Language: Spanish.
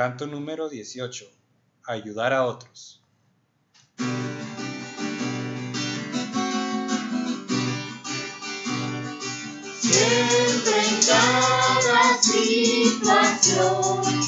Canto número 18. Ayudar a otros. Siempre en cada situación